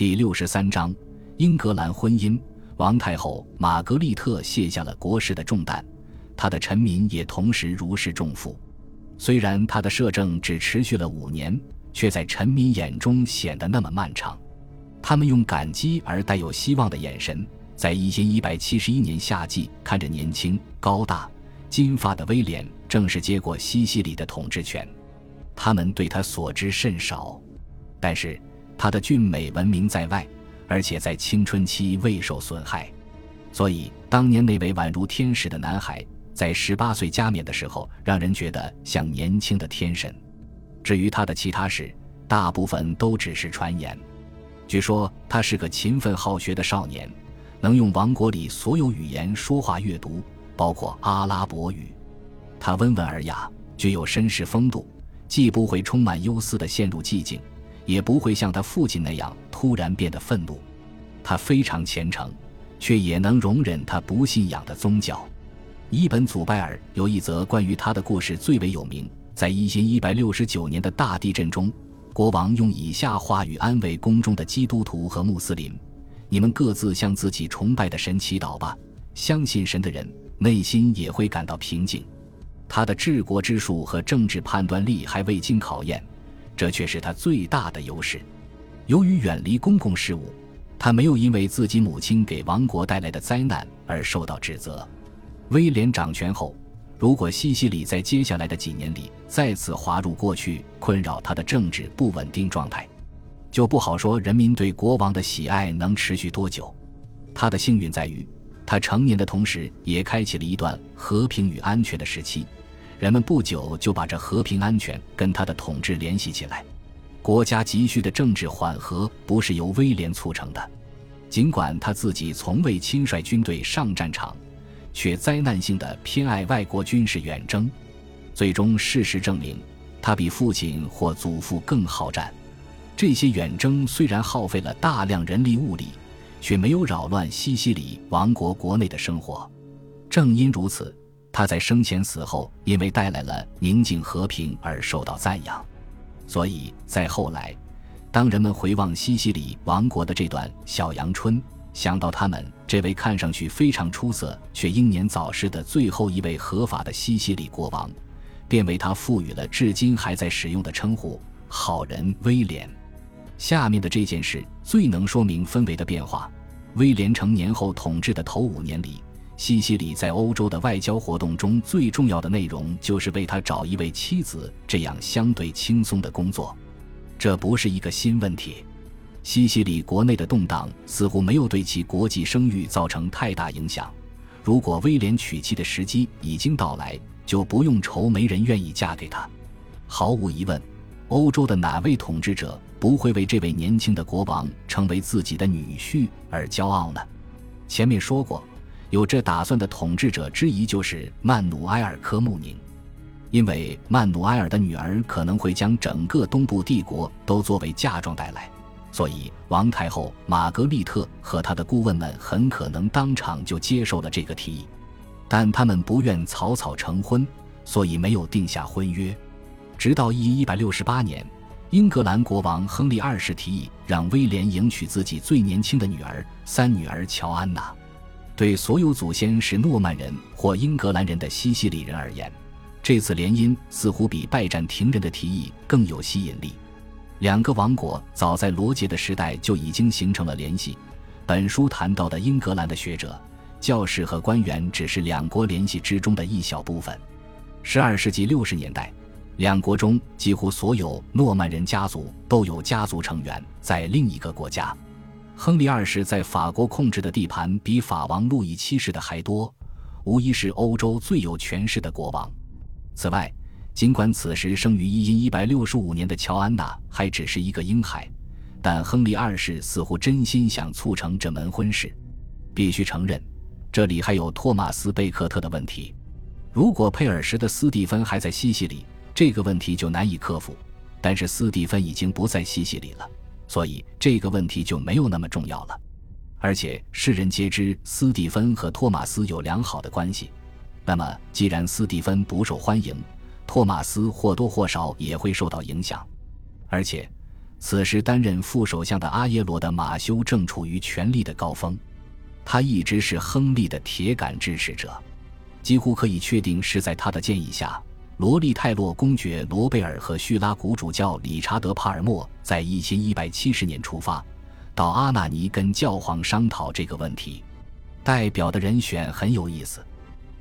第六十三章，英格兰婚姻。王太后玛格丽特卸下了国事的重担，她的臣民也同时如释重负。虽然她的摄政只持续了五年，却在臣民眼中显得那么漫长。他们用感激而带有希望的眼神，在一千一百七十一年夏季看着年轻、高大、金发的威廉正式接过西西里的统治权。他们对他所知甚少，但是他的俊美闻名在外。而且在青春期未受损害，所以当年那位宛如天使的男孩，在十八岁加冕的时候，让人觉得像年轻的天神。至于他的其他事，大部分都只是传言。据说他是个勤奋好学的少年，能用王国里所有语言说话阅读，包括阿拉伯语。他温文尔雅，具有绅士风度，既不会充满忧思地陷入寂静。也不会像他父亲那样突然变得愤怒，他非常虔诚，却也能容忍他不信仰的宗教。伊本·祖拜尔有一则关于他的故事最为有名。在一千一百六十九年的大地震中，国王用以下话语安慰宫中的基督徒和穆斯林：“你们各自向自己崇拜的神祈祷吧。相信神的人内心也会感到平静。”他的治国之术和政治判断力还未经考验。这却是他最大的优势。由于远离公共事务，他没有因为自己母亲给王国带来的灾难而受到指责。威廉掌权后，如果西西里在接下来的几年里再次滑入过去困扰他的政治不稳定状态，就不好说人民对国王的喜爱能持续多久。他的幸运在于，他成年的同时也开启了一段和平与安全的时期。人们不久就把这和平安全跟他的统治联系起来。国家急需的政治缓和不是由威廉促成的，尽管他自己从未亲率军队上战场，却灾难性的偏爱外国军事远征。最终，事实证明，他比父亲或祖父更好战。这些远征虽然耗费了大量人力物力，却没有扰乱西西里王国国内的生活。正因如此。他在生前死后，因为带来了宁静和平而受到赞扬，所以在后来，当人们回望西西里王国的这段小阳春，想到他们这位看上去非常出色却英年早逝的最后一位合法的西西里国王，便为他赋予了至今还在使用的称呼——好人威廉。下面的这件事最能说明氛围的变化：威廉成年后统治的头五年里。西西里在欧洲的外交活动中最重要的内容就是为他找一位妻子，这样相对轻松的工作。这不是一个新问题。西西里国内的动荡似乎没有对其国际声誉造成太大影响。如果威廉娶妻的时机已经到来，就不用愁没人愿意嫁给他。毫无疑问，欧洲的哪位统治者不会为这位年轻的国王成为自己的女婿而骄傲呢？前面说过。有这打算的统治者之一就是曼努埃尔·科穆宁，因为曼努埃尔的女儿可能会将整个东部帝国都作为嫁妆带来，所以王太后玛格丽特和她的顾问们很可能当场就接受了这个提议，但他们不愿草草成婚，所以没有定下婚约。直到一一百六十八年，英格兰国王亨利二世提议让威廉迎娶自己最年轻的女儿三女儿乔安娜。对所有祖先是诺曼人或英格兰人的西西里人而言，这次联姻似乎比拜占庭人的提议更有吸引力。两个王国早在罗杰的时代就已经形成了联系。本书谈到的英格兰的学者、教士和官员只是两国联系之中的一小部分。十二世纪六十年代，两国中几乎所有诺曼人家族都有家族成员在另一个国家。亨利二世在法国控制的地盘比法王路易七世的还多，无疑是欧洲最有权势的国王。此外，尽管此时生于一一百六十五年的乔安娜还只是一个婴孩，但亨利二世似乎真心想促成这门婚事。必须承认，这里还有托马斯·贝克特的问题。如果佩尔什的斯蒂芬还在西西里，这个问题就难以克服。但是斯蒂芬已经不在西西里了。所以这个问题就没有那么重要了，而且世人皆知斯蒂芬和托马斯有良好的关系。那么，既然斯蒂芬不受欢迎，托马斯或多或少也会受到影响。而且，此时担任副首相的阿耶罗的马修正处于权力的高峰，他一直是亨利的铁杆支持者，几乎可以确定是在他的建议下，罗利泰洛公爵罗贝尔和叙拉古主教理查德帕尔默在一千一百七十年出发，到阿纳尼跟教皇商讨这个问题。代表的人选很有意思，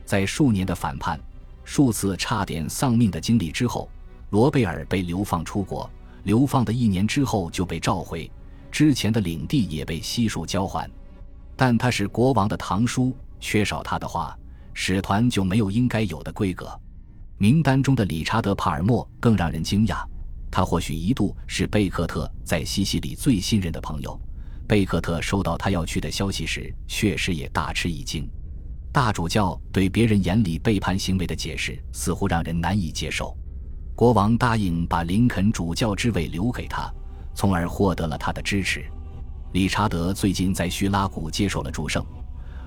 在数年的反叛、数次差点丧命的经历之后，罗贝尔被流放出国。流放的一年之后就被召回，之前的领地也被悉数交还。但他是国王的堂叔，缺少他的话，使团就没有应该有的规格。名单中的理查德·帕尔默更让人惊讶，他或许一度是贝克特在西西里最信任的朋友。贝克特收到他要去的消息时，确实也大吃一惊。大主教对别人眼里背叛行为的解释，似乎让人难以接受。国王答应把林肯主教之位留给他，从而获得了他的支持。理查德最近在叙拉古接受了祝圣，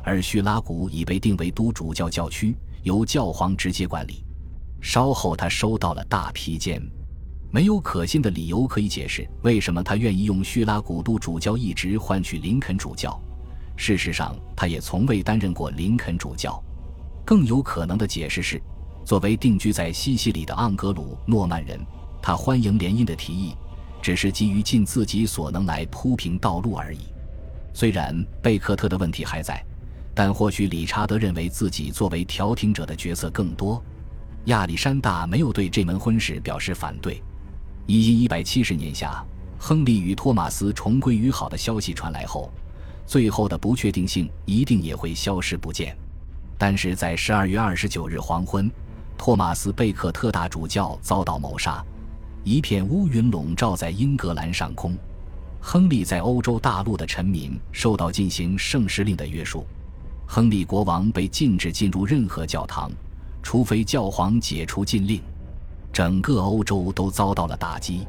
而叙拉古已被定为都主教教区，由教皇直接管理。稍后，他收到了大批监，没有可信的理由可以解释为什么他愿意用叙拉古都主教一职换取林肯主教。事实上，他也从未担任过林肯主教。更有可能的解释是。作为定居在西西里的盎格鲁诺曼人，他欢迎联姻的提议，只是基于尽自己所能来铺平道路而已。虽然贝克特的问题还在，但或许理查德认为自己作为调停者的角色更多。亚历山大没有对这门婚事表示反对。一一一百七十年夏，亨利与托马斯重归于好的消息传来后，最后的不确定性一定也会消失不见。但是在十二月二十九日黄昏。托马斯·贝克特大主教遭到谋杀，一片乌云笼罩在英格兰上空。亨利在欧洲大陆的臣民受到进行圣师令的约束。亨利国王被禁止进入任何教堂，除非教皇解除禁令。整个欧洲都遭到了打击。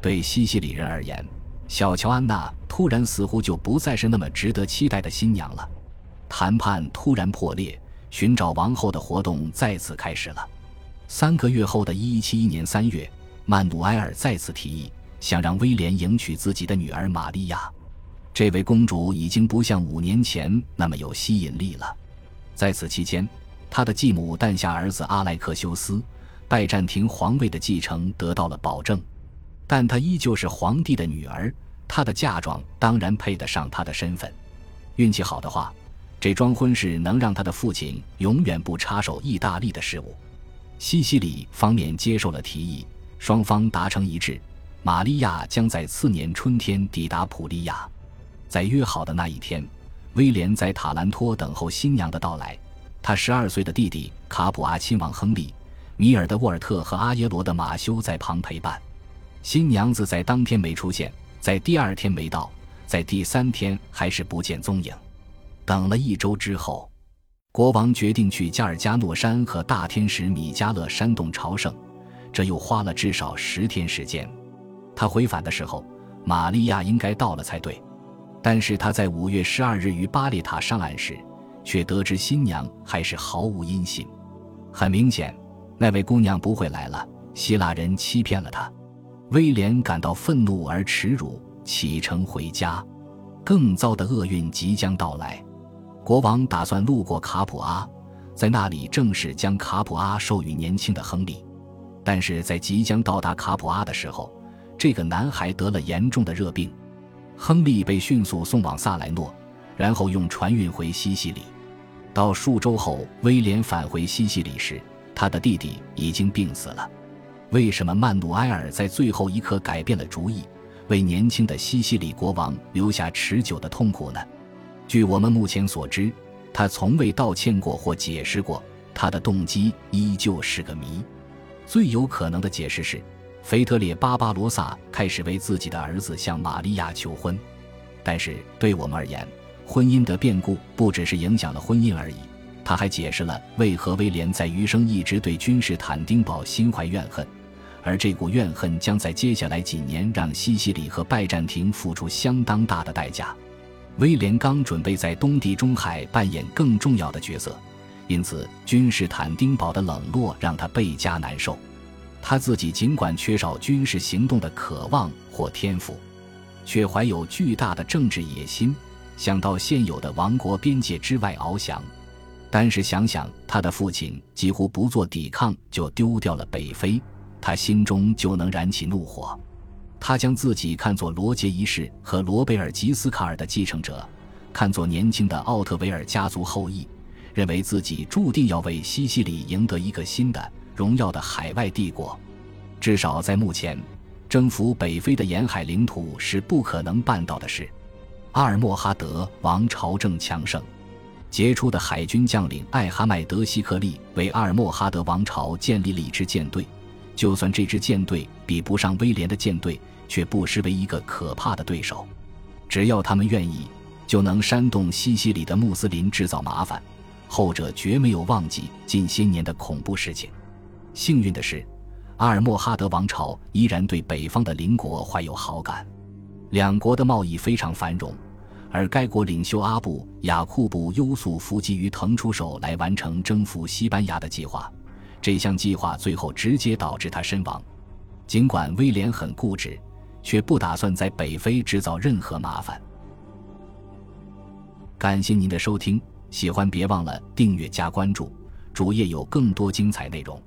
对西西里人而言，小乔安娜突然似乎就不再是那么值得期待的新娘了。谈判突然破裂。寻找王后的活动再次开始了。三个月后的一一七一年三月，曼努埃尔再次提议想让威廉迎娶自己的女儿玛利亚。这位公主已经不像五年前那么有吸引力了。在此期间，他的继母诞下儿子阿莱克修斯，拜占庭皇位的继承得到了保证。但她依旧是皇帝的女儿，她的嫁妆当然配得上她的身份。运气好的话。这桩婚事能让他的父亲永远不插手意大利的事务。西西里方面接受了提议，双方达成一致，玛利亚将在次年春天抵达普利亚。在约好的那一天，威廉在塔兰托等候新娘的到来。他十二岁的弟弟卡普阿亲王亨利、米尔的沃尔特和阿耶罗的马修在旁陪伴。新娘子在当天没出现，在第二天没到，在第三天还是不见踪影。等了一周之后，国王决定去加尔加诺山和大天使米迦勒山洞朝圣，这又花了至少十天时间。他回返的时候，玛利亚应该到了才对。但是他在五月十二日于巴列塔上岸时，却得知新娘还是毫无音信。很明显，那位姑娘不会来了。希腊人欺骗了他。威廉感到愤怒而耻辱，启程回家。更糟的厄运即将到来。国王打算路过卡普阿，在那里正式将卡普阿授予年轻的亨利。但是在即将到达卡普阿的时候，这个男孩得了严重的热病。亨利被迅速送往萨莱诺，然后用船运回西西里。到数周后，威廉返回西西里时，他的弟弟已经病死了。为什么曼努埃尔在最后一刻改变了主意，为年轻的西西里国王留下持久的痛苦呢？据我们目前所知，他从未道歉过或解释过，他的动机依旧是个谜。最有可能的解释是，腓特烈巴巴罗萨开始为自己的儿子向玛利亚求婚。但是对我们而言，婚姻的变故不只是影响了婚姻而已，他还解释了为何威廉在余生一直对君士坦丁堡心怀怨恨，而这股怨恨将在接下来几年让西西里和拜占庭付出相当大的代价。威廉刚准备在东地中海扮演更重要的角色，因此君士坦丁堡的冷落让他倍加难受。他自己尽管缺少军事行动的渴望或天赋，却怀有巨大的政治野心，想到现有的王国边界之外翱翔。但是想想他的父亲几乎不做抵抗就丢掉了北非，他心中就能燃起怒火。他将自己看作罗杰一世和罗贝尔吉斯卡尔的继承者，看作年轻的奥特维尔家族后裔，认为自己注定要为西西里赢得一个新的荣耀的海外帝国。至少在目前，征服北非的沿海领土是不可能办到的事。阿尔莫哈德王朝正强盛，杰出的海军将领艾哈迈德希克利为阿尔莫哈德王朝建立了一支舰队。就算这支舰队比不上威廉的舰队，却不失为一个可怕的对手。只要他们愿意，就能煽动西西里的穆斯林制造麻烦。后者绝没有忘记近些年的恐怖事情。幸运的是，阿尔莫哈德王朝依然对北方的邻国怀有好感，两国的贸易非常繁荣。而该国领袖阿布雅库布优素福急于腾出手来完成征服西班牙的计划。这项计划最后直接导致他身亡。尽管威廉很固执，却不打算在北非制造任何麻烦。感谢您的收听，喜欢别忘了订阅加关注，主页有更多精彩内容。